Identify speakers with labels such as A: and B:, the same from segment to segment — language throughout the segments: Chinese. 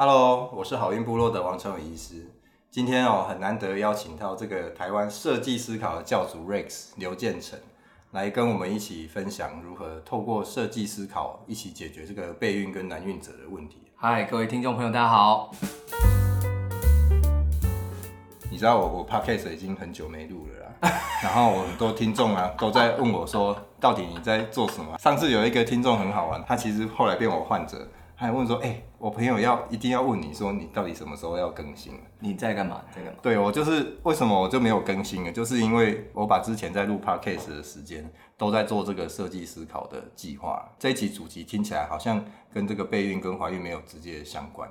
A: Hello，我是好运部落的王成伟医师。今天哦，很难得邀请到这个台湾设计思考的教主 Rex 刘建成，来跟我们一起分享如何透过设计思考一起解决这个备孕跟难孕者的问题。
B: 嗨，各位听众朋友，大家好。
A: 你知道我我 Podcast 已经很久没录了啦，然后我很多听众啊都在问我说，到底你在做什么？上次有一个听众很好玩，他其实后来变我患者。还问说，哎、欸，我朋友要一定要问你说，你到底什么时候要更新？
B: 你在干嘛？在干嘛？
A: 对，我就是为什么我就没有更新了，就是因为我把之前在录 podcast 的时间都在做这个设计思考的计划。这一集主题听起来好像跟这个备孕跟怀孕没有直接相关，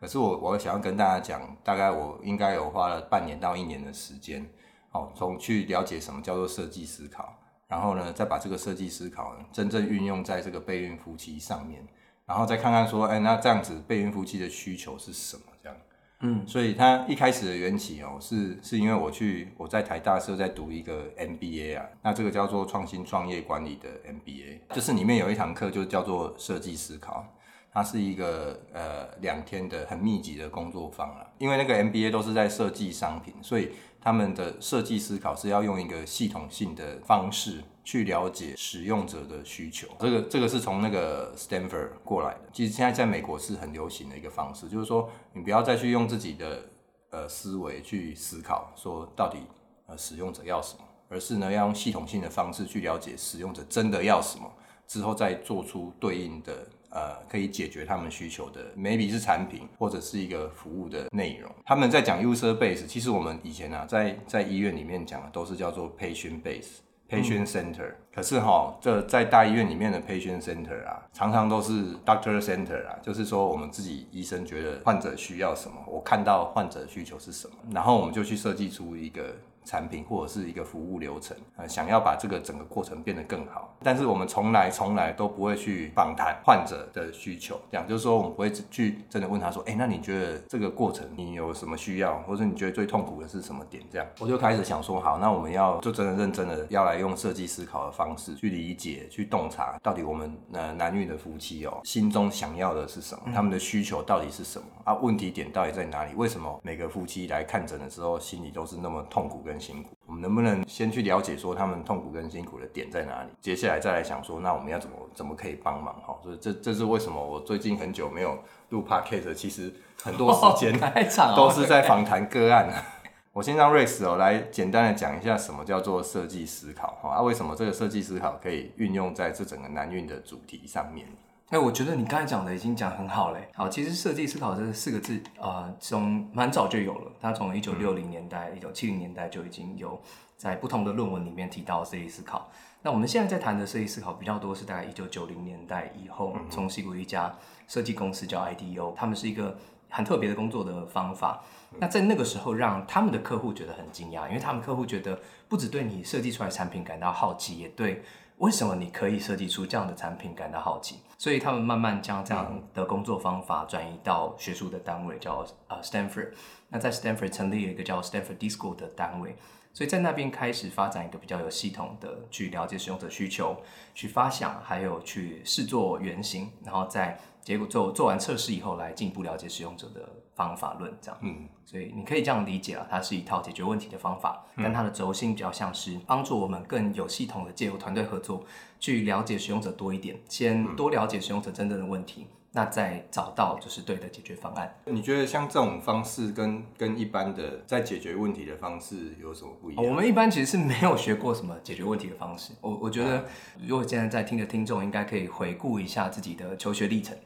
A: 可是我我想要跟大家讲，大概我应该有花了半年到一年的时间，哦，从去了解什么叫做设计思考，然后呢，再把这个设计思考真正运用在这个备孕夫妻上面。然后再看看说，哎，那这样子备孕夫妻的需求是什么？这样，嗯，所以他一开始的缘起哦，是是因为我去我在台大时候在读一个 MBA 啊，那这个叫做创新创业管理的 MBA，就是里面有一堂课就叫做设计思考，它是一个呃两天的很密集的工作坊啊，因为那个 MBA 都是在设计商品，所以他们的设计思考是要用一个系统性的方式。去了解使用者的需求，这个这个是从那个 Stanford 过来的。其实现在在美国是很流行的一个方式，就是说你不要再去用自己的呃思维去思考，说到底呃使用者要什么，而是呢要用系统性的方式去了解使用者真的要什么，之后再做出对应的呃可以解决他们需求的，maybe 是产品或者是一个服务的内容。他们在讲 user base，其实我们以前啊在在医院里面讲的都是叫做 patient base。Patient center，可是哈，这在大医院里面的 patient center 啊，常常都是 doctor center 啊，就是说我们自己医生觉得患者需要什么，我看到患者的需求是什么，然后我们就去设计出一个。产品或者是一个服务流程，呃，想要把这个整个过程变得更好，但是我们从来从来都不会去访谈患者的需求，这样就是说我们不会去真的问他说，哎，那你觉得这个过程你有什么需要，或者你觉得最痛苦的是什么点？这样我就开始想说，好，那我们要就真的认真的要来用设计思考的方式去理解、去洞察，到底我们呃男女的夫妻哦心中想要的是什么，他们的需求到底是什么啊？问题点到底在哪里？为什么每个夫妻来看诊的时候心里都是那么痛苦跟辛苦，我们能不能先去了解说他们痛苦跟辛苦的点在哪里？接下来再来想说，那我们要怎么怎么可以帮忙？哈，所以这这是为什么我最近很久没有录 podcast，其实很多时间 都是在访谈个案。我先让 Rex 哦来简单的讲一下什么叫做设计思考，哈啊，为什么这个设计思考可以运用在这整个难运的主题上面？
B: 哎、欸，我觉得你刚才讲的已经讲很好嘞。好，其实设计思考这四个字，呃，从蛮早就有了。它从一九六零年代、一九七零年代就已经有在不同的论文里面提到设计思考。那我们现在在谈的设计思考比较多是大概一九九零年代以后，从西谷一家设计公司叫 IDEO，他们是一个很特别的工作的方法。那在那个时候，让他们的客户觉得很惊讶，因为他们客户觉得不只对你设计出来的产品感到好奇，也对。为什么你可以设计出这样的产品感到好奇？所以他们慢慢将这样的工作方法转移到学术的单位，叫呃 Stanford。那在 Stanford 成立了一个叫 Stanford Disco 的单位，所以在那边开始发展一个比较有系统的去了解使用者需求，去发想，还有去试做原型，然后在结果做做完测试以后，来进一步了解使用者的。方法论这样，嗯，所以你可以这样理解啊，它是一套解决问题的方法，但它的轴心比较像是帮助我们更有系统的借由团队合作，去了解使用者多一点，先多了解使用者真正的问题，那再找到就是对的解决方案。
A: 你觉得像这种方式跟跟一般的在解决问题的方式有什么不一样？
B: 我们一般其实是没有学过什么解决问题的方式。我我觉得，如果现在在听的听众，应该可以回顾一下自己的求学历程。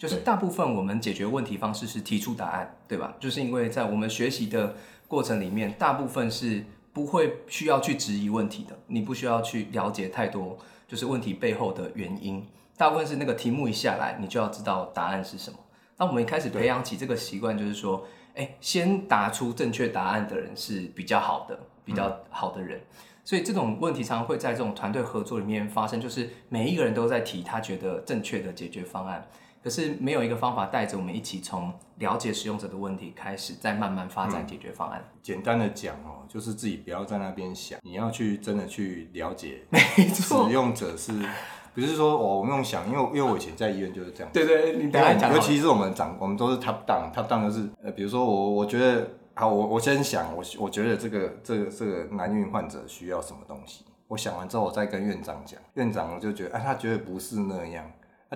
B: 就是大部分我们解决问题方式是提出答案，对吧？就是因为在我们学习的过程里面，大部分是不会需要去质疑问题的，你不需要去了解太多，就是问题背后的原因。大部分是那个题目一下来，你就要知道答案是什么。那我们一开始培养起这个习惯，就是说，哎，先答出正确答案的人是比较好的，比较好的人。嗯。所以这种问题常常会在这种团队合作里面发生，就是每一个人都在提他觉得正确的解决方案。可是没有一个方法带着我们一起从了解使用者的问题开始，再慢慢发展解决方案。
A: 嗯、简单的讲哦，就是自己不要在那边想，你要去真的去了解，使用者是，不是说我们用想，因为因为我以前在医院就是这样。
B: 对对，你等下讲。
A: 尤其是我们长，我们都是 top down，top down 就是呃，比如说我我觉得好，我我先想，我我觉得这个这个这个男孕患者需要什么东西，我想完之后我再跟院长讲，院长我就觉得哎、啊，他觉得不是那样。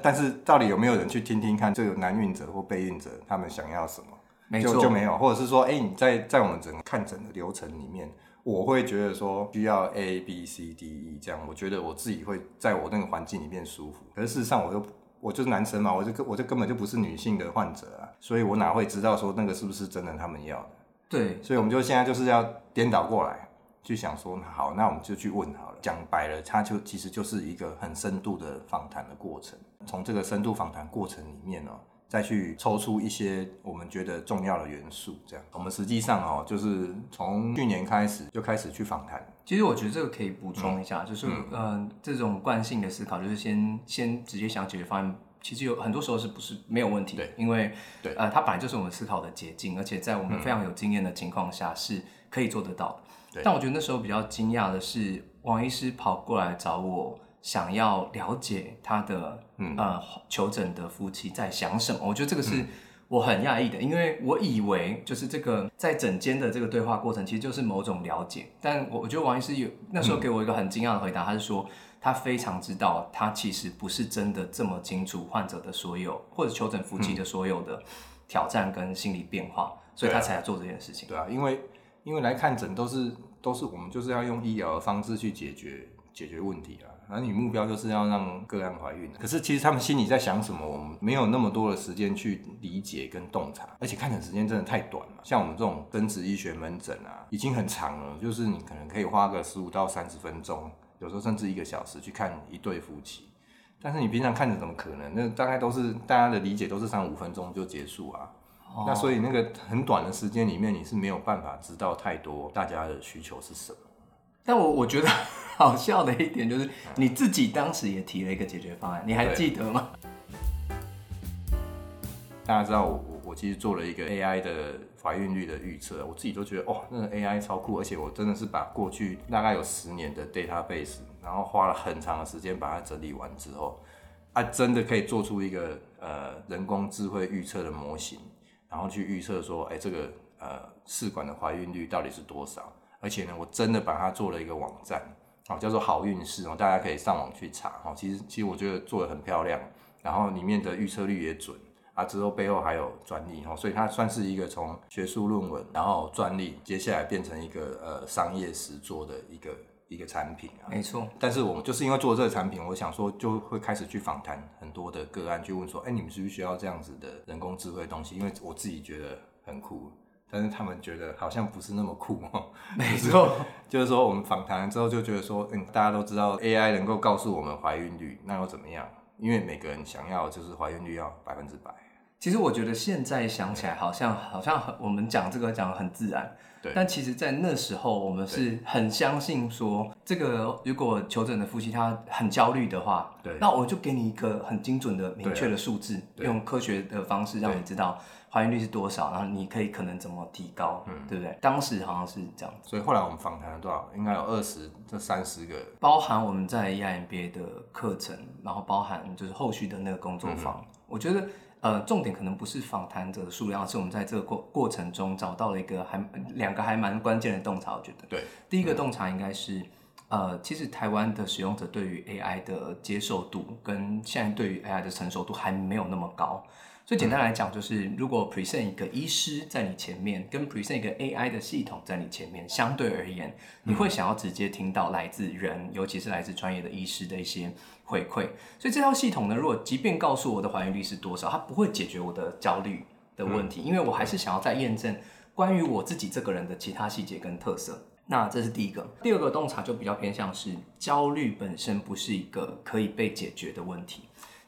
A: 但是到底有没有人去听听看这个男孕者或备孕者他们想要什么？没错，就就没有，或者是说，哎、欸，你在在我们整个看诊的流程里面，我会觉得说需要 A B C D E 这样，我觉得我自己会在我那个环境里面舒服。可是事实上，我又我就是男生嘛，我就根我就根本就不是女性的患者啊，所以我哪会知道说那个是不是真的他们要的？
B: 对，
A: 所以我们就现在就是要颠倒过来去想说，好，那我们就去问好了。讲白了，它就其实就是一个很深度的访谈的过程。从这个深度访谈过程里面呢、喔，再去抽出一些我们觉得重要的元素。这样，我们实际上哦、喔，就是从去年开始就开始去访谈。
B: 其实我觉得这个可以补充一下，嗯、就是嗯、呃，这种惯性的思考，就是先先直接想解决方案，其实有很多时候是不是没有问题？
A: 对，
B: 因为
A: 对，
B: 呃，它本来就是我们思考的捷径，而且在我们非常有经验的情况下是可以做得到的。对，但我觉得那时候比较惊讶的是。王医师跑过来找我，想要了解他的、嗯、呃求诊的夫妻在想什么。我觉得这个是我很讶异的，因为我以为就是这个在诊间的这个对话过程，其实就是某种了解。但我我觉得王医师有那时候给我一个很惊讶的回答，他是说他非常知道，他其实不是真的这么清楚患者的所有或者求诊夫妻的所有的挑战跟心理变化，所以他才来做这件事情。
A: 对啊，因为因为来看诊都是。都是我们就是要用医疗的方式去解决解决问题啊，而你目标就是要让个案怀孕。可是其实他们心里在想什么，我们没有那么多的时间去理解跟洞察，而且看诊时间真的太短了。像我们这种生殖医学门诊啊，已经很长了，就是你可能可以花个十五到三十分钟，有时候甚至一个小时去看一对夫妻。但是你平常看着怎么可能？那大概都是大家的理解都是三五分钟就结束啊。那所以那个很短的时间里面，你是没有办法知道太多大家的需求是什么。
B: 但我我觉得 好笑的一点就是，你自己当时也提了一个解决方案，你还记得吗？
A: 大家知道我我我其实做了一个 AI 的怀孕率的预测，我自己都觉得哦，那个 AI 超酷，而且我真的是把过去大概有十年的 database，然后花了很长的时间把它整理完之后，啊，真的可以做出一个呃人工智慧预测的模型。然后去预测说，哎，这个呃试管的怀孕率到底是多少？而且呢，我真的把它做了一个网站，哦，叫做好运势哦，大家可以上网去查哦。其实其实我觉得做的很漂亮，然后里面的预测率也准啊。之后背后还有专利哦，所以它算是一个从学术论文，然后专利，接下来变成一个呃商业实做的一个。一个产品啊，
B: 没错。
A: 但是我们就是因为做这个产品，我想说就会开始去访谈很多的个案，去问说，哎，你们需不需要这样子的人工智慧的东西？因为我自己觉得很酷，但是他们觉得好像不是那么酷
B: 哦。没错，
A: 就是说我们访谈之后就觉得说，嗯，大家都知道 AI 能够告诉我们怀孕率，那又怎么样？因为每个人想要就是怀孕率要百分之百。
B: 其实我觉得现在想起来，好像好像我们讲这个讲的很自然。对但其实，在那时候，我们是很相信说，这个如果求诊的夫妻他很焦虑的话，对，那我就给你一个很精准的、明确的数字，用科学的方式让你知道怀孕率是多少，然后你可以可能怎么提高，嗯，对不对？当时好像是这样子。
A: 所以后来我们访谈了多少？应该有二十这三十个，
B: 包含我们在 EMBA 的课程，然后包含就是后续的那个工作坊，嗯、我觉得。呃，重点可能不是访谈者的数量，而是我们在这个过过程中找到了一个还两个还蛮关键的洞察。我觉得，
A: 对，
B: 第一个洞察应该是，呃，其实台湾的使用者对于 AI 的接受度跟现在对于 AI 的成熟度还没有那么高。所以简单来讲，就是如果 present 一个医师在你前面，跟 present 一个 AI 的系统在你前面，相对而言，你会想要直接听到来自人，尤其是来自专业的医师的一些回馈。所以这套系统呢，如果即便告诉我的怀孕率是多少，它不会解决我的焦虑的问题，因为我还是想要再验证关于我自己这个人的其他细节跟特色。那这是第一个。第二个洞察就比较偏向是焦虑本身不是一个可以被解决的问题。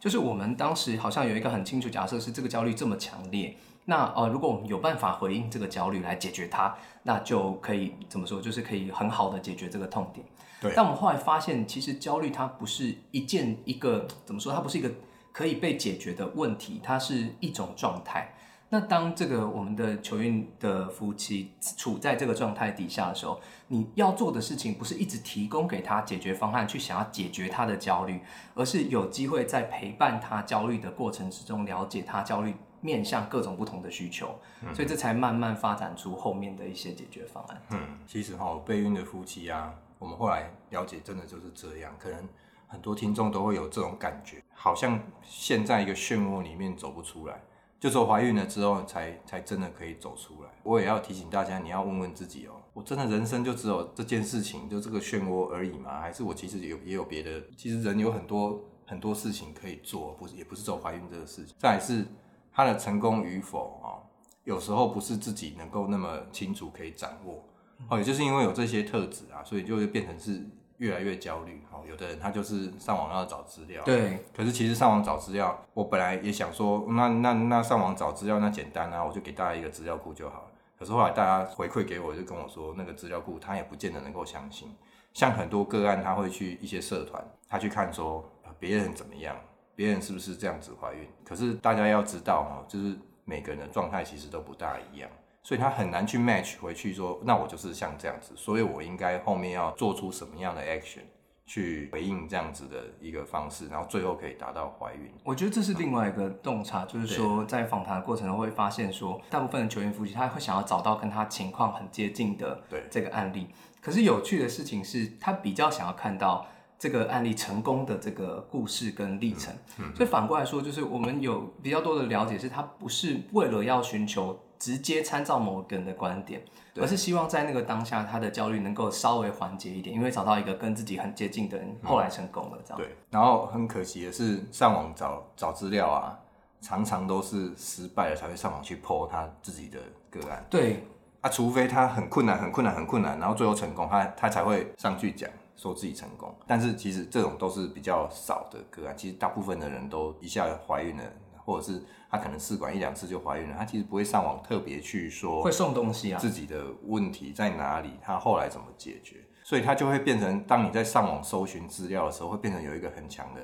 B: 就是我们当时好像有一个很清楚假设，是这个焦虑这么强烈，那呃，如果我们有办法回应这个焦虑来解决它，那就可以怎么说？就是可以很好的解决这个痛点。对。但我们后来发现，其实焦虑它不是一件一个怎么说？它不是一个可以被解决的问题，它是一种状态。那当这个我们的球运的夫妻处在这个状态底下的时候，你要做的事情不是一直提供给他解决方案，去想要解决他的焦虑，而是有机会在陪伴他焦虑的过程之中，了解他焦虑面向各种不同的需求，嗯、所以这才慢慢发展出后面的一些解决方案。
A: 嗯，其实哈，备孕的夫妻啊，我们后来了解，真的就是这样，可能。很多听众都会有这种感觉，好像陷在一个漩涡里面走不出来，就说怀孕了之后才才真的可以走出来。我也要提醒大家，你要问问自己哦，我真的人生就只有这件事情，就这个漩涡而已吗？还是我其实有也有别的？其实人有很多很多事情可以做，不是也不是走怀孕这个事情。再来是他的成功与否啊，有时候不是自己能够那么清楚可以掌握。哦，也就是因为有这些特质啊，所以就会变成是。越来越焦虑，好，有的人他就是上网要找资料，
B: 对。
A: 可是其实上网找资料，我本来也想说，那那那上网找资料那简单啊，我就给大家一个资料库就好了。可是后来大家回馈给我，就跟我说，那个资料库他也不见得能够相信。像很多个案，他会去一些社团，他去看说别人怎么样，别人是不是这样子怀孕。可是大家要知道哦，就是每个人的状态其实都不大一样。所以他很难去 match 回去说，那我就是像这样子，所以我应该后面要做出什么样的 action 去回应这样子的一个方式，然后最后可以达到怀孕。
B: 我觉得这是另外一个洞察，嗯、就是说在访谈的过程中会发现说，大部分的球员夫妻他会想要找到跟他情况很接近的这个案例，可是有趣的事情是他比较想要看到这个案例成功的这个故事跟历程。嗯嗯、所以反过来说，就是我们有比较多的了解，是他不是为了要寻求。直接参照某个人的观点，而是希望在那个当下，他的焦虑能够稍微缓解一点，因为找到一个跟自己很接近的人，后来成功了，这样。
A: 对。然后很可惜的是，上网找找资料啊，常常都是失败了才会上网去 po 他自己的个案。
B: 对。
A: 啊，除非他很困难、很困难、很困难，然后最后成功，他他才会上去讲说自己成功。但是其实这种都是比较少的个案，其实大部分的人都一下怀孕了。或者是他可能试管一两次就怀孕了，他其实不会上网特别去说
B: 会送东西啊，自
A: 己的问题在哪里，他后来怎么解决，所以他就会变成，当你在上网搜寻资料的时候，会变成有一个很强的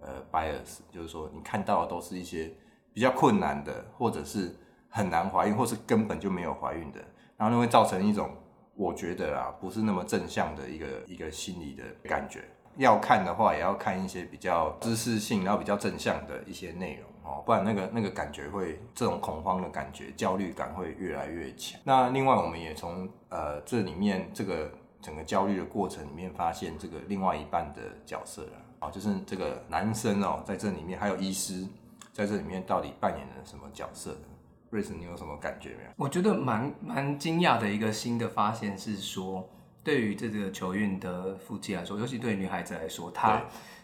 A: 呃 bias，就是说你看到的都是一些比较困难的，或者是很难怀孕，或是根本就没有怀孕的，然后就会造成一种我觉得啊不是那么正向的一个一个心理的感觉。要看的话，也要看一些比较知识性，然后比较正向的一些内容哦，不然那个那个感觉会，这种恐慌的感觉、焦虑感会越来越强。那另外，我们也从呃这里面这个整个焦虑的过程里面，发现这个另外一半的角色了啊，就是这个男生哦，在这里面还有医师在这里面到底扮演了什么角色？瑞斯，你有什么感觉没有？
B: 我觉得蛮蛮惊讶的一个新的发现是说。对于这个球运的夫妻来说，尤其对女孩子来说，她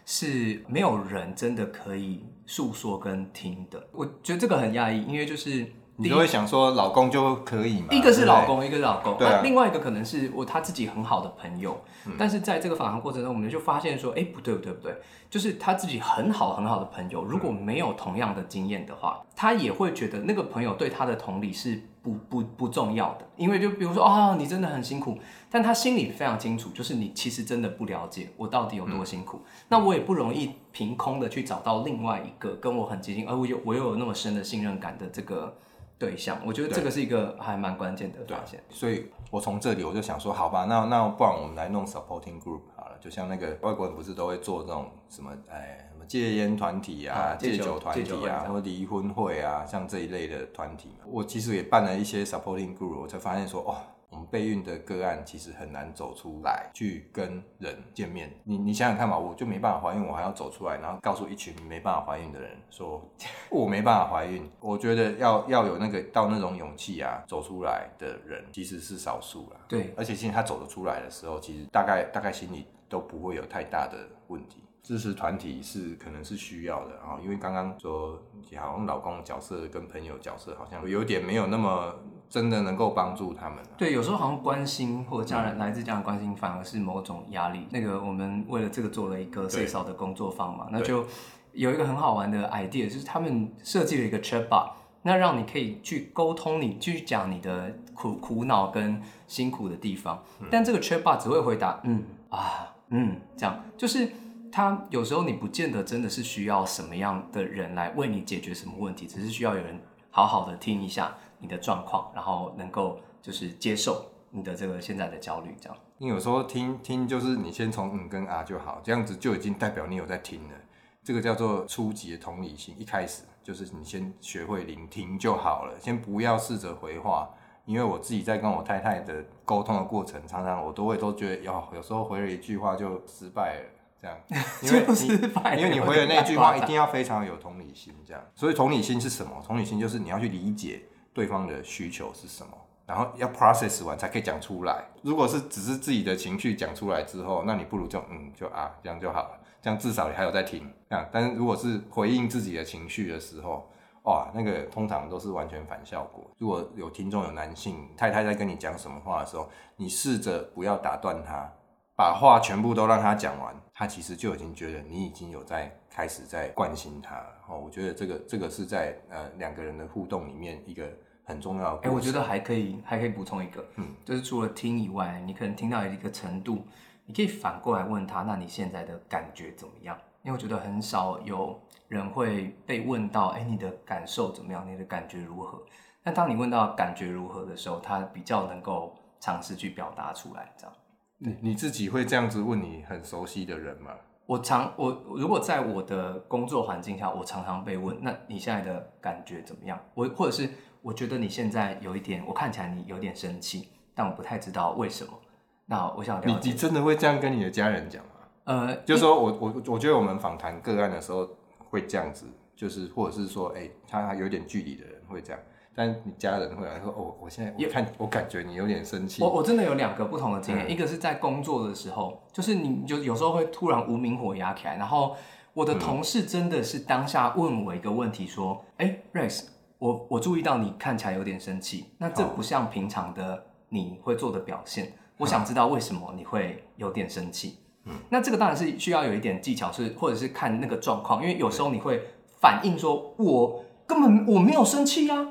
B: 是没有人真的可以诉说跟听的。我觉得这个很压抑，因为就是
A: 你都会想说，老公就可以嘛？
B: 一个是老公，一个是老公，对啊，另外一个可能是我他自己很好的朋友。嗯，但是在这个访谈过程中，我们就发现说，哎，不对不对不对，就是他自己很好很好的朋友，如果没有同样的经验的话，他也会觉得那个朋友对他的同理是。不不不重要的，因为就比如说啊、哦，你真的很辛苦，但他心里非常清楚，就是你其实真的不了解我到底有多辛苦。嗯、那我也不容易凭空的去找到另外一个跟我很接近，而我有我又有那么深的信任感的这个对象。我觉得这个是一个还蛮关键的发现。
A: 所以我从这里我就想说，好吧，那那不然我们来弄 supporting group 好了，就像那个外国人不是都会做这种什么哎。戒烟团体啊，戒酒团体啊，或离婚会啊，像这一类的团体，我其实也办了一些 supporting group，我才发现说，哦，我们备孕的个案其实很难走出来去跟人见面。你你想想看嘛，我就没办法怀孕，我还要走出来，然后告诉一群没办法怀孕的人说 我没办法怀孕。我觉得要要有那个到那种勇气啊，走出来的人其实是少数啦。
B: 对，
A: 而且其实他走得出来的时候，其实大概大概心里都不会有太大的问题。支持团体是可能是需要的啊，因为刚刚说好像老公角色跟朋友角色好像有点没有那么真的能够帮助他们。
B: 对，有时候好像关心或者家人来自家人关心，反而是某种压力。那个我们为了这个做了一个 Say So 的工作坊嘛，那就有一个很好玩的 idea，就是他们设计了一个 chatbot，那让你可以去沟通，你去讲你的苦苦恼跟辛苦的地方，但这个 chatbot 只会回答嗯啊嗯这样，就是。他有时候你不见得真的是需要什么样的人来为你解决什么问题，只是需要有人好好的听一下你的状况，然后能够就是接受你的这个现在的焦虑，这样。
A: 你有时候听听就是你先从嗯跟啊就好，这样子就已经代表你有在听了。这个叫做初级的同理心，一开始就是你先学会聆听就好了，先不要试着回话。因为我自己在跟我太太的沟通的过程，常常我都会都觉得，哟，有时候回了一句话就失败了，这样，因为你因为你回的那句话一定要非常有同理心，这样。所以同理心是什么？同理心就是你要去理解对方的需求是什么。然后要 process 完才可以讲出来。如果是只是自己的情绪讲出来之后，那你不如就嗯就啊这样就好了，这样至少你还有在听。啊，但是如果是回应自己的情绪的时候，哇，那个通常都是完全反效果。如果有听众有男性太太在跟你讲什么话的时候，你试着不要打断他，把话全部都让他讲完，他其实就已经觉得你已经有在开始在关心他。哦，我觉得这个这个是在呃两个人的互动里面一个。很重要。
B: 哎、欸，我觉得还可以，还可以补充一个，嗯，就是除了听以外，你可能听到一个程度，你可以反过来问他，那你现在的感觉怎么样？因为我觉得很少有人会被问到，哎、欸，你的感受怎么样？你的感觉如何？但当你问到感觉如何的时候，他比较能够尝试去表达出来，这样。
A: 你你自己会这样子问你很熟悉的人吗？
B: 我常我如果在我的工作环境下，我常常被问，那你现在的感觉怎么样？我或者是。我觉得你现在有一点，我看起来你有点生气，但我不太知道为什么。那我想了解，
A: 你你真的会这样跟你的家人讲吗？
B: 呃，
A: 就是说我我我觉得我们访谈个案的时候会这样子，就是或者是说，哎、欸，他有点距离的人会这样，但你家人会来说，哦，我现在我看我感觉你有点生气。
B: 我我真的有两个不同的经验，嗯、一个是在工作的时候，就是你就有时候会突然无名火压起来，然后我的同事真的是当下问我一个问题，说，哎、欸、，Rex。我我注意到你看起来有点生气，那这不像平常的你会做的表现。Oh. 我想知道为什么你会有点生气。嗯，那这个当然是需要有一点技巧，是或者是看那个状况，因为有时候你会反应说，我根本我没有生气啊，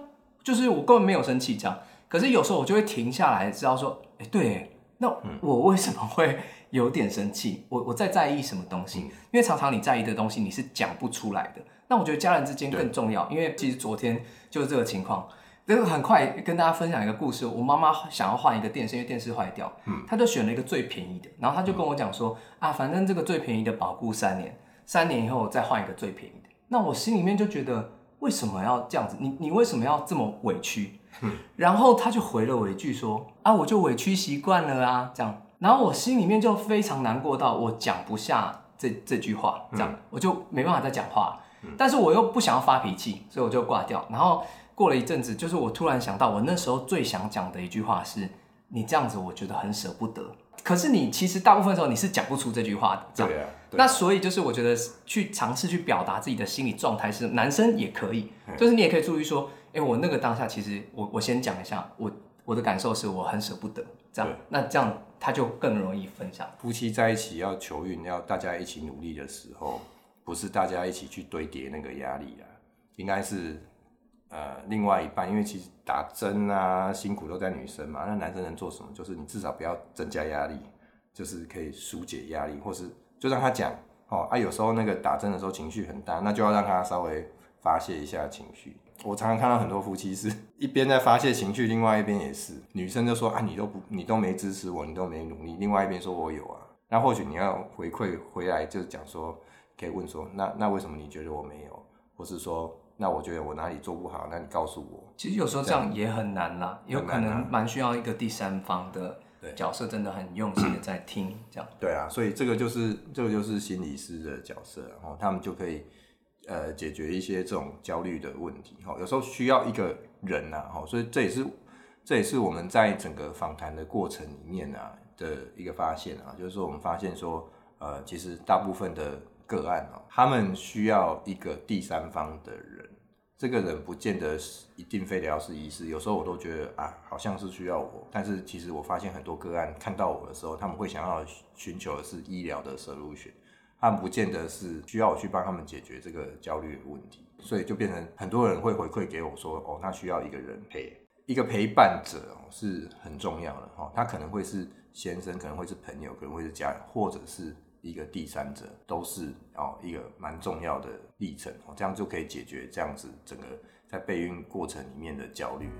B: 就是我根本没有生气这样。可是有时候我就会停下来，知道说，哎，对，那我为什么会有点生气？我我在在意什么东西？因为常常你在意的东西，你是讲不出来的。那我觉得家人之间更重要，因为其实昨天就是这个情况。这个很快跟大家分享一个故事。我妈妈想要换一个电视，因为电视坏掉，嗯，她就选了一个最便宜的，然后她就跟我讲说，啊，反正这个最便宜的保固三年，三年以后再换一个最便宜的。那我心里面就觉得，为什么要这样子？你你为什么要这么委屈？嗯，然后他就回了我一句说，啊，我就委屈习惯了啊，这样。然后我心里面就非常难过到我讲不下这这句话，这样，我就没办法再讲话。但是我又不想要发脾气，所以我就挂掉。然后过了一阵子，就是我突然想到，我那时候最想讲的一句话是：“你这样子，我觉得很舍不得。”可是你其实大部分时候你是讲不出这句话的。这样。对啊。对。那所以就是我觉得去尝试去表达自己的心理状态是男生也可以，就是你也可以注意说：“哎，我那个当下其实我我先讲一下，我我的感受是我很舍不得。”这样。那这样他就更容易分享。
A: 夫妻在一起要求运，要大家一起努力的时候。不是大家一起去堆叠那个压力啊，应该是呃另外一半，因为其实打针啊辛苦都在女生嘛，那男生能做什么？就是你至少不要增加压力，就是可以纾解压力，或是就让他讲哦啊，有时候那个打针的时候情绪很大，那就要让他稍微发泄一下情绪。我常常看到很多夫妻是一边在发泄情绪，另外一边也是女生就说啊，你都不你都没支持我，你都没努力，另外一边说我有啊，那或许你要回馈回来，就是讲说。可以问说，那那为什么你觉得我没有？或是说，那我觉得我哪里做不好？那你告诉我。
B: 其实有时候这样也很难啦，有可能蛮需要一个第三方的角色，真的很用心的在听 这样。
A: 对啊，所以这个就是这个就是心理师的角色，然后他们就可以呃解决一些这种焦虑的问题。哈，有时候需要一个人呐，哈，所以这也是这也是我们在整个访谈的过程里面啊的一个发现啊，就是说我们发现说，呃，其实大部分的。个案哦，他们需要一个第三方的人，这个人不见得是一定非得要是医师，有时候我都觉得啊，好像是需要我，但是其实我发现很多个案看到我的时候，他们会想要寻求的是医疗的 solution，他们不见得是需要我去帮他们解决这个焦虑的问题，所以就变成很多人会回馈给我说，哦，他需要一个人陪，一个陪伴者是很重要的哈，他可能会是先生，可能会是朋友，可能会是家人，或者是。一个第三者都是哦，一个蛮重要的历程哦，这样就可以解决这样子整个在备孕过程里面的焦虑。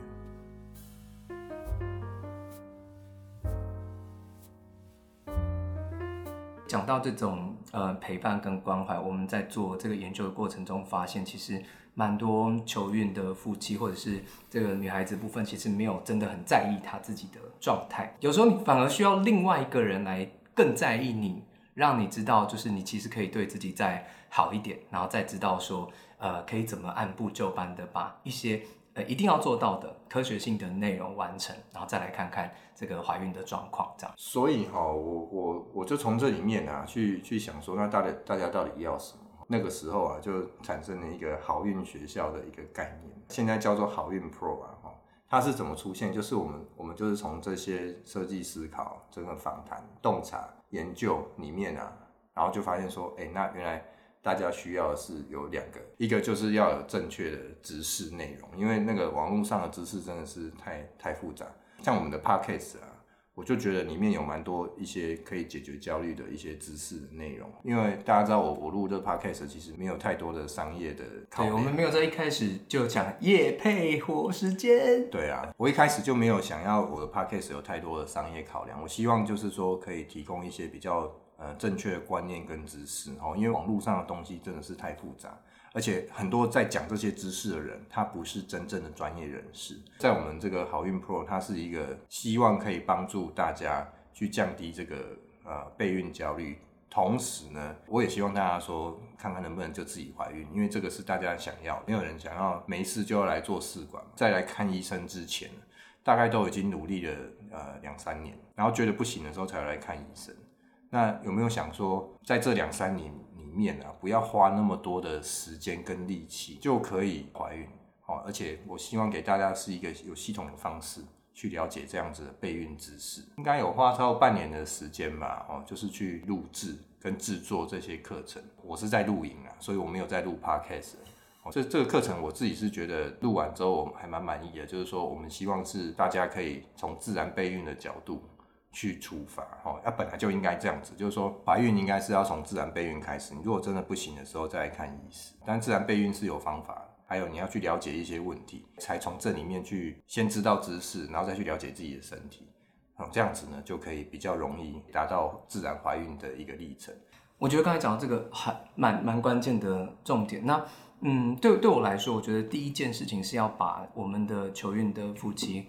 B: 讲到这种呃陪伴跟关怀，我们在做这个研究的过程中发现，其实蛮多求孕的夫妻或者是这个女孩子部分，其实没有真的很在意她自己的状态。有时候你反而需要另外一个人来更在意你，让你知道就是你其实可以对自己再好一点，然后再知道说呃可以怎么按部就班的把一些。呃，一定要做到的科学性的内容完成，然后再来看看这个怀孕的状况，这样。
A: 所以哈，我我我就从这里面啊，去去想说，那大家大家到底要什么？那个时候啊，就产生了一个好运学校的一个概念，现在叫做好运 Pro 啊，它是怎么出现？就是我们我们就是从这些设计思考、这个访谈、洞察、研究里面啊，然后就发现说，哎、那原来。大家需要的是有两个，一个就是要有正确的知识内容，因为那个网络上的知识真的是太太复杂。像我们的 Podcast 啊，我就觉得里面有蛮多一些可以解决焦虑的一些知识的内容。因为大家知道我我录这个 Podcast 其实没有太多的商业的考虑，
B: 对，我们没有在一开始就讲业配活时间。
A: 对啊，我一开始就没有想要我的 Podcast 有太多的商业考量，我希望就是说可以提供一些比较。呃，正确的观念跟知识哦，因为网络上的东西真的是太复杂，而且很多在讲这些知识的人，他不是真正的专业人士。在我们这个好运 Pro，它是一个希望可以帮助大家去降低这个呃备孕焦虑，同时呢，我也希望大家说，看看能不能就自己怀孕，因为这个是大家想要，没有人想要没事就要来做试管，在来看医生之前，大概都已经努力了呃两三年，然后觉得不行的时候才来看医生。那有没有想说，在这两三年面啊，不要花那么多的时间跟力气就可以怀孕？哦，而且我希望给大家是一个有系统的方式去了解这样子的备孕知识。应该有花超过半年的时间吧？哦，就是去录制跟制作这些课程。我是在录影啊，所以我没有在录 podcast。哦，这这个课程我自己是觉得录完之后我还蛮满意的，就是说我们希望是大家可以从自然备孕的角度。去出发，哈，那本来就应该这样子，就是说怀孕应该是要从自然备孕开始。你如果真的不行的时候再来看医师，但自然备孕是有方法，还有你要去了解一些问题，才从这里面去先知道知识，然后再去了解自己的身体，这样子呢就可以比较容易达到自然怀孕的一个历程。
B: 我觉得刚才讲到这个还蛮蛮关键的重点。那嗯，对对我来说，我觉得第一件事情是要把我们的求孕的夫妻。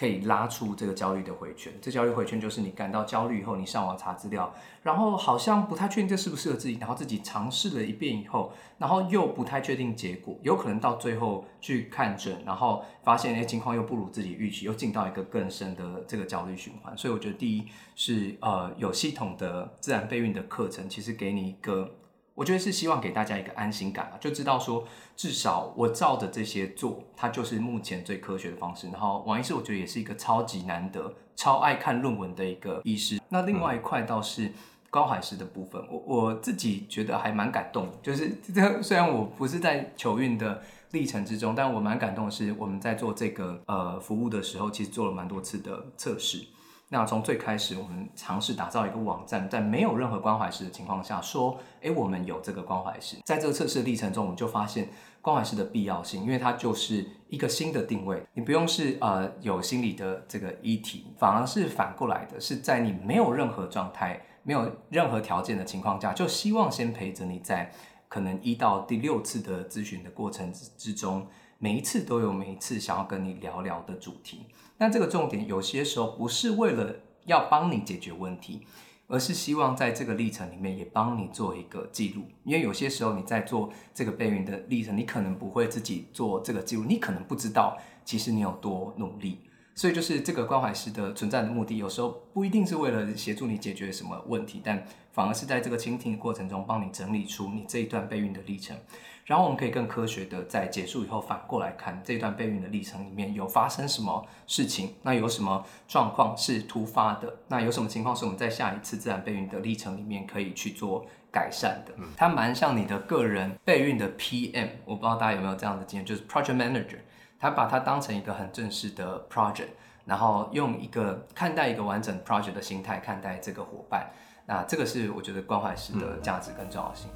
B: 可以拉出这个焦虑的回圈，这焦虑回圈就是你感到焦虑以后，你上网查资料，然后好像不太确定这适不适合自己，然后自己尝试了一遍以后，然后又不太确定结果，有可能到最后去看诊，然后发现那情况又不如自己预期，又进到一个更深的这个焦虑循环。所以我觉得第一是呃有系统的自然备孕的课程，其实给你一个。我觉得是希望给大家一个安心感啊，就知道说至少我照着这些做，它就是目前最科学的方式。然后王医师，我觉得也是一个超级难得、超爱看论文的一个医师。那另外一块倒是高海师的部分，我我自己觉得还蛮感动的。就是 这虽然我不是在求孕的历程之中，但我蛮感动的是我们在做这个呃服务的时候，其实做了蛮多次的测试。那从最开始，我们尝试打造一个网站，在没有任何关怀师的情况下，说，诶，我们有这个关怀师。在这个测试的历程中，我们就发现关怀师的必要性，因为它就是一个新的定位。你不用是呃有心理的这个议题，反而是反过来的，是在你没有任何状态、没有任何条件的情况下，就希望先陪着你在可能一到第六次的咨询的过程之之中。每一次都有每一次想要跟你聊聊的主题，但这个重点有些时候不是为了要帮你解决问题，而是希望在这个历程里面也帮你做一个记录。因为有些时候你在做这个备孕的历程，你可能不会自己做这个记录，你可能不知道其实你有多努力。所以就是这个关怀师的存在的目的，有时候不一定是为了协助你解决什么问题，但反而是在这个倾听的过程中，帮你整理出你这一段备孕的历程，然后我们可以更科学的在结束以后反过来看这段备孕的历程里面有发生什么事情，那有什么状况是突发的，那有什么情况是我们在下一次自然备孕的历程里面可以去做改善的。它蛮像你的个人备孕的 PM，我不知道大家有没有这样的经验，就是 Project Manager。他把它当成一个很正式的 project，然后用一个看待一个完整 project 的心态看待这个伙伴，那这个是我觉得关怀师的价值跟重要性。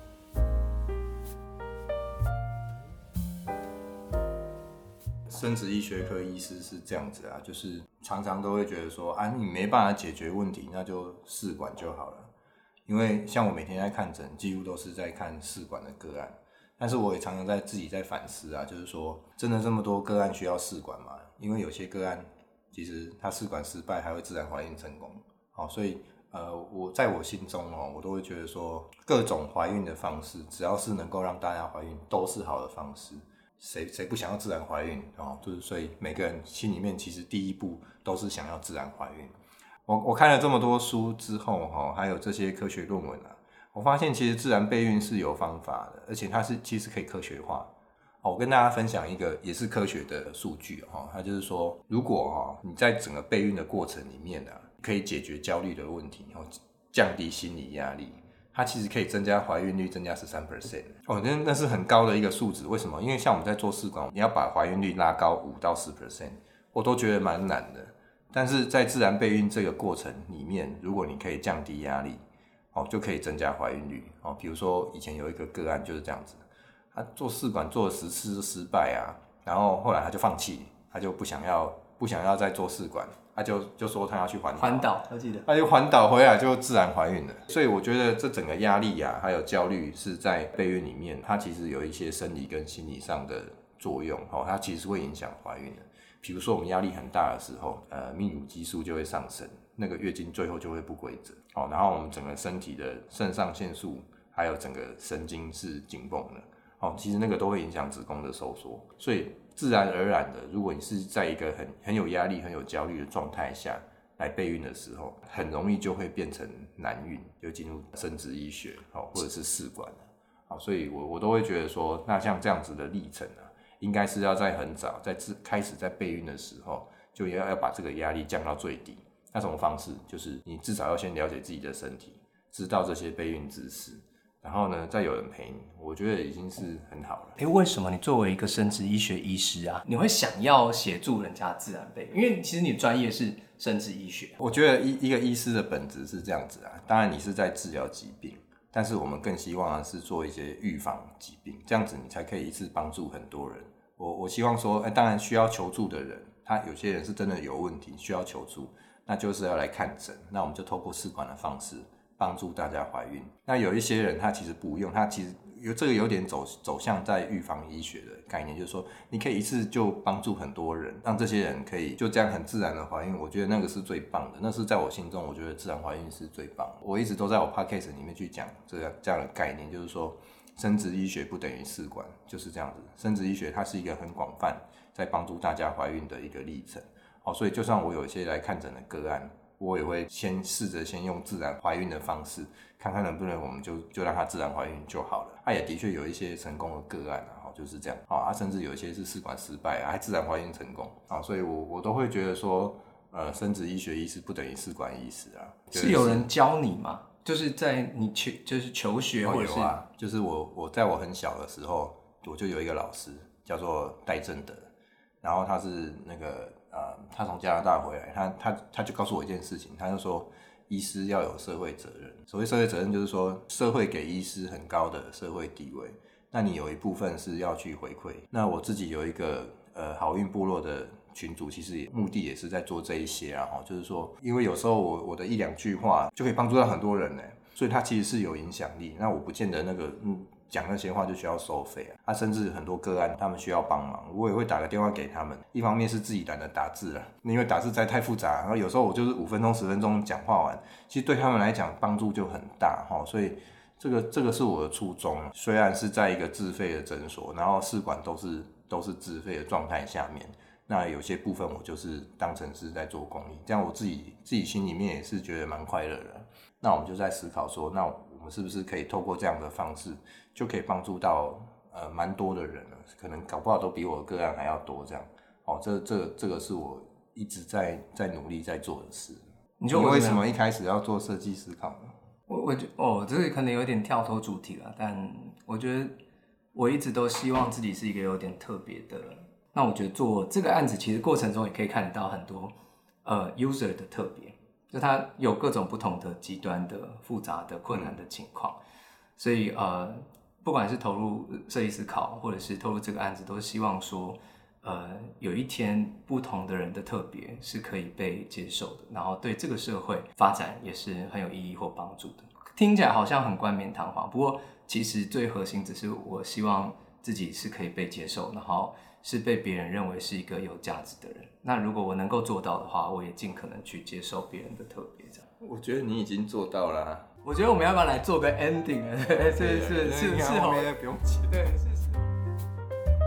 A: 生殖医学科医师是这样子啊，就是常常都会觉得说啊，你没办法解决问题，那就试管就好了。因为像我每天在看诊，几乎都是在看试管的个案。但是我也常常在自己在反思啊，就是说，真的这么多个案需要试管吗？因为有些个案其实他试管失败，还会自然怀孕成功。好，所以呃，我在我心中哦，我都会觉得说，各种怀孕的方式，只要是能够让大家怀孕，都是好的方式。谁谁不想要自然怀孕哦？就是所以每个人心里面其实第一步都是想要自然怀孕。我我看了这么多书之后哈，还有这些科学论文啊，我发现其实自然备孕是有方法的，而且它是其实可以科学化。我跟大家分享一个也是科学的数据哈，它就是说，如果哈你在整个备孕的过程里面呢，可以解决焦虑的问题，然后降低心理压力，它其实可以增加怀孕率，增加十三 percent 哦，那那是很高的一个数值。为什么？因为像我们在做试管，你要把怀孕率拉高五到十 percent，我都觉得蛮难的。但是在自然备孕这个过程里面，如果你可以降低压力，哦，就可以增加怀孕率哦。比如说以前有一个个案就是这样子，他做试管做了十次失败啊，然后后来他就放弃，他就不想要不想要再做试管，他就就说他要去环岛，
B: 环岛，我记得，
A: 他就环岛回来就自然怀孕了。所以我觉得这整个压力呀、啊，还有焦虑是在备孕里面，它其实有一些生理跟心理上的作用，哦，它其实会影响怀孕的。比如说我们压力很大的时候，呃，泌乳激素就会上升，那个月经最后就会不规则，哦，然后我们整个身体的肾上腺素还有整个神经是紧绷的，哦，其实那个都会影响子宫的收缩，所以自然而然的，如果你是在一个很很有压力、很有焦虑的状态下来备孕的时候，很容易就会变成难孕，就进入生殖医学，哦，或者是试管，好，所以我我都会觉得说，那像这样子的历程啊。应该是要在很早，在自开始在备孕的时候，就要要把这个压力降到最低。那什么方式？就是你至少要先了解自己的身体，知道这些备孕知识，然后呢，再有人陪你，我觉得已经是很好了。
B: 诶，为什么你作为一个生殖医学医师啊，你会想要协助人家自然备孕？因为其实你专业是生殖医学。
A: 我觉得一一个医师的本质是这样子啊，当然你是在治疗疾病。但是我们更希望的是做一些预防疾病，这样子你才可以一次帮助很多人。我我希望说，哎，当然需要求助的人，他有些人是真的有问题需要求助，那就是要来看诊。那我们就透过试管的方式帮助大家怀孕。那有一些人他其实不用，他其实有这个有点走走向在预防医学的概念，就是说你可以一次就帮助很多人，让这些人可以就这样很自然的怀孕。我觉得那个是最棒的，那是在我心中，我觉得自然怀孕是最棒的。我一直都在我 podcast 里面去讲这样这样的概念，就是说。生殖医学不等于试管，就是这样子。生殖医学它是一个很广泛，在帮助大家怀孕的一个历程。好，所以就算我有一些来看诊的个案，我也会先试着先用自然怀孕的方式，看看能不能我们就就让它自然怀孕就好了。它也的确有一些成功的个案啊，就是这样。啊，甚至有一些是试管失败，还自然怀孕成功。啊，所以我我都会觉得说，呃，生殖医学医师不等于试管医师啊。
B: 是有人教你吗？就是在你求就是求学或者是、
A: 哦、啊，就是我我在我很小的时候，我就有一个老师叫做戴正德，然后他是那个呃，他从加拿大回来，他他他就告诉我一件事情，他就说医师要有社会责任。所谓社会责任，就是说社会给医师很高的社会地位，那你有一部分是要去回馈。那我自己有一个呃好运部落的。群组其实也目的也是在做这一些啊，哈，就是说，因为有时候我我的一两句话就可以帮助到很多人呢，所以它其实是有影响力。那我不见得那个嗯讲那些话就需要收费啊，他甚至很多个案他们需要帮忙，我也会打个电话给他们。一方面是自己懒得打字了，因为打字在太复杂，然后有时候我就是五分钟十分钟讲话完，其实对他们来讲帮助就很大哈，所以这个这个是我的初衷。虽然是在一个自费的诊所，然后试管都是都是自费的状态下面。那有些部分我就是当成是在做公益，这样我自己自己心里面也是觉得蛮快乐的。那我们就在思考说，那们是不是可以透过这样的方式，就可以帮助到呃蛮多的人了？可能搞不好都比我个案还要多这样。哦，这这这个是我一直在在努力在做的事。你就为什么一开始要做设计思考呢？
B: 我我觉哦，这个可能有点跳脱主题了，但我觉得我一直都希望自己是一个有点特别的。那我觉得做这个案子，其实过程中也可以看得到很多呃 user 的特别，就他有各种不同的极端的复杂的困难的情况，所以呃不管是投入设计思考，或者是投入这个案子，都希望说呃，有一天不同的人的特别是可以被接受的，然后对这个社会发展也是很有意义或帮助的。听起来好像很冠冕堂皇，不过其实最核心只是我希望自己是可以被接受，然后是被别人认为是一个有价值的人。那如果我能够做到的话，我也尽可能去接受别人的特别。这样，
A: 我觉得你已经做到了啊。
B: 我觉得我们要不要来做个 ending 是是是是，后面不用急。对，是是。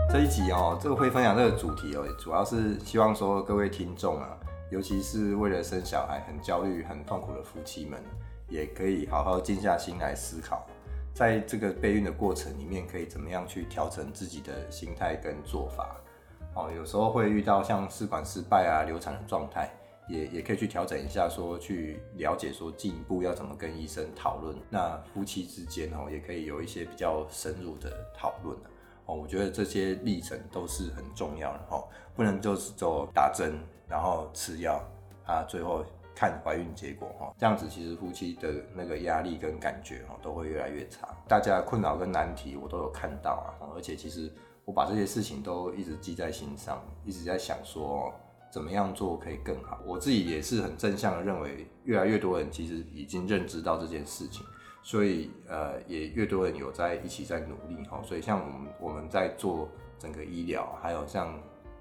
A: 这一集哦，这个会分享这个主题哦，主要是希望说各位听众啊，尤其是为了生小孩很焦虑、很痛苦的夫妻们。也可以好好静下心来思考，在这个备孕的过程里面，可以怎么样去调整自己的心态跟做法。哦，有时候会遇到像试管失败啊、流产的状态，也也可以去调整一下，说去了解说进一步要怎么跟医生讨论。那夫妻之间哦，也可以有一些比较深入的讨论。哦，我觉得这些历程都是很重要的哦，不能就是走打针，然后吃药啊，最后。看怀孕结果哈，这样子其实夫妻的那个压力跟感觉哈都会越来越差。大家的困扰跟难题我都有看到啊，而且其实我把这些事情都一直记在心上，一直在想说怎么样做可以更好。我自己也是很正向的认为，越来越多人其实已经认知到这件事情，所以呃也越多人有在一起在努力哈。所以像我们我们在做整个医疗，还有像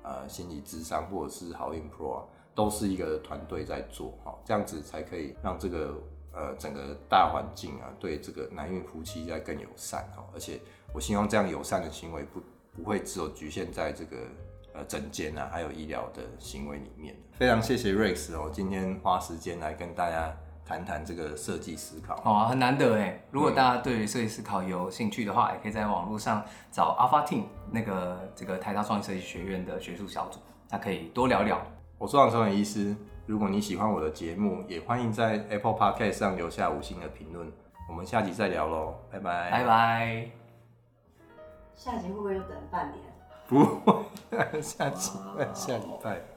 A: 呃心理咨商或者是好运 Pro。都是一个团队在做哈，这样子才可以让这个呃整个大环境啊，对这个难孕夫妻在更友善哈。而且我希望这样友善的行为不不会只有局限在这个呃诊间啊，还有医疗的行为里面。非常谢谢 Rex 哦，今天花时间来跟大家谈谈这个设计思考。
B: 好啊，很难得哎。如果大家对设计思考有兴趣的话，也可以在网络上找 Alpha Team 那个这个台大创意设计学院的学术小组，那可以多聊聊。
A: 我是王成伟医师，如果你喜欢我的节目，也欢迎在 Apple Podcast 上留下五星的评论。我们下集再聊喽，拜拜，
B: 拜拜。
C: 下集会不会又等半年？
A: 不会，下集下礼拜。